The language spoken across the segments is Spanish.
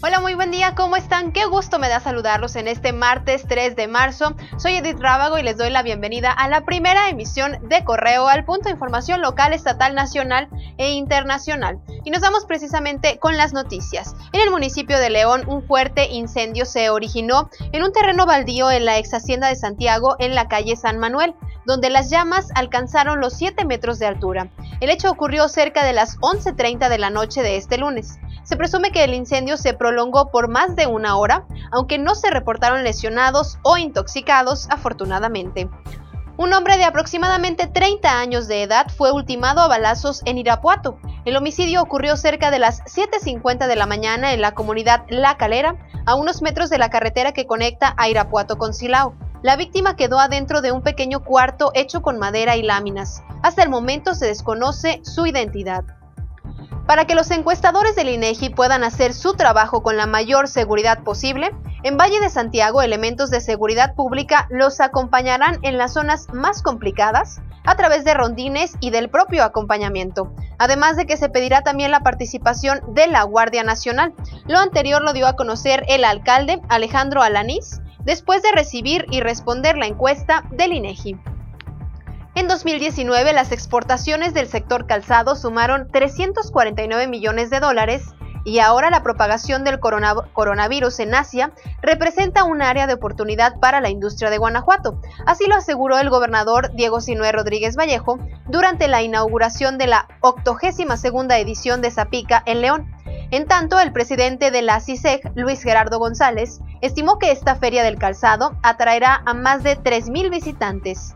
Hola, muy buen día, ¿cómo están? Qué gusto me da saludarlos en este martes 3 de marzo. Soy Edith Rábago y les doy la bienvenida a la primera emisión de Correo al Punto de Información Local, Estatal, Nacional e Internacional. Y nos vamos precisamente con las noticias. En el municipio de León, un fuerte incendio se originó en un terreno baldío en la ex hacienda de Santiago, en la calle San Manuel donde las llamas alcanzaron los 7 metros de altura. El hecho ocurrió cerca de las 11.30 de la noche de este lunes. Se presume que el incendio se prolongó por más de una hora, aunque no se reportaron lesionados o intoxicados, afortunadamente. Un hombre de aproximadamente 30 años de edad fue ultimado a balazos en Irapuato. El homicidio ocurrió cerca de las 7.50 de la mañana en la comunidad La Calera, a unos metros de la carretera que conecta a Irapuato con Silao. La víctima quedó adentro de un pequeño cuarto hecho con madera y láminas. Hasta el momento se desconoce su identidad. Para que los encuestadores del INEGI puedan hacer su trabajo con la mayor seguridad posible, en Valle de Santiago elementos de seguridad pública los acompañarán en las zonas más complicadas a través de rondines y del propio acompañamiento, además de que se pedirá también la participación de la Guardia Nacional. Lo anterior lo dio a conocer el alcalde Alejandro Alanís, después de recibir y responder la encuesta del INEGI. En 2019, las exportaciones del sector calzado sumaron 349 millones de dólares y ahora la propagación del coronavirus en Asia representa un área de oportunidad para la industria de Guanajuato. Así lo aseguró el gobernador Diego Sinué Rodríguez Vallejo durante la inauguración de la 82 edición de Zapica en León. En tanto, el presidente de la CISEG, Luis Gerardo González, estimó que esta feria del calzado atraerá a más de 3.000 visitantes.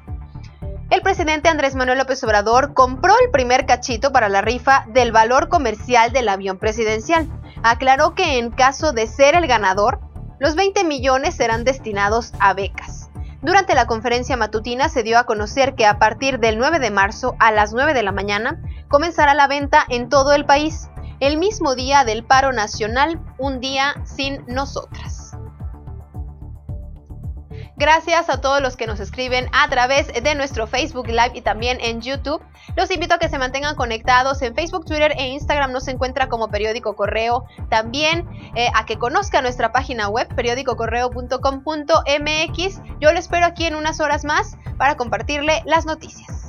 El presidente Andrés Manuel López Obrador compró el primer cachito para la rifa del valor comercial del avión presidencial. Aclaró que en caso de ser el ganador, los 20 millones serán destinados a becas. Durante la conferencia matutina se dio a conocer que a partir del 9 de marzo a las 9 de la mañana comenzará la venta en todo el país el mismo día del paro nacional, un día sin nosotras. Gracias a todos los que nos escriben a través de nuestro Facebook Live y también en YouTube. Los invito a que se mantengan conectados en Facebook, Twitter e Instagram. Nos encuentra como Periódico Correo. También eh, a que conozca nuestra página web periódicocorreo.com.mx. Yo lo espero aquí en unas horas más para compartirle las noticias.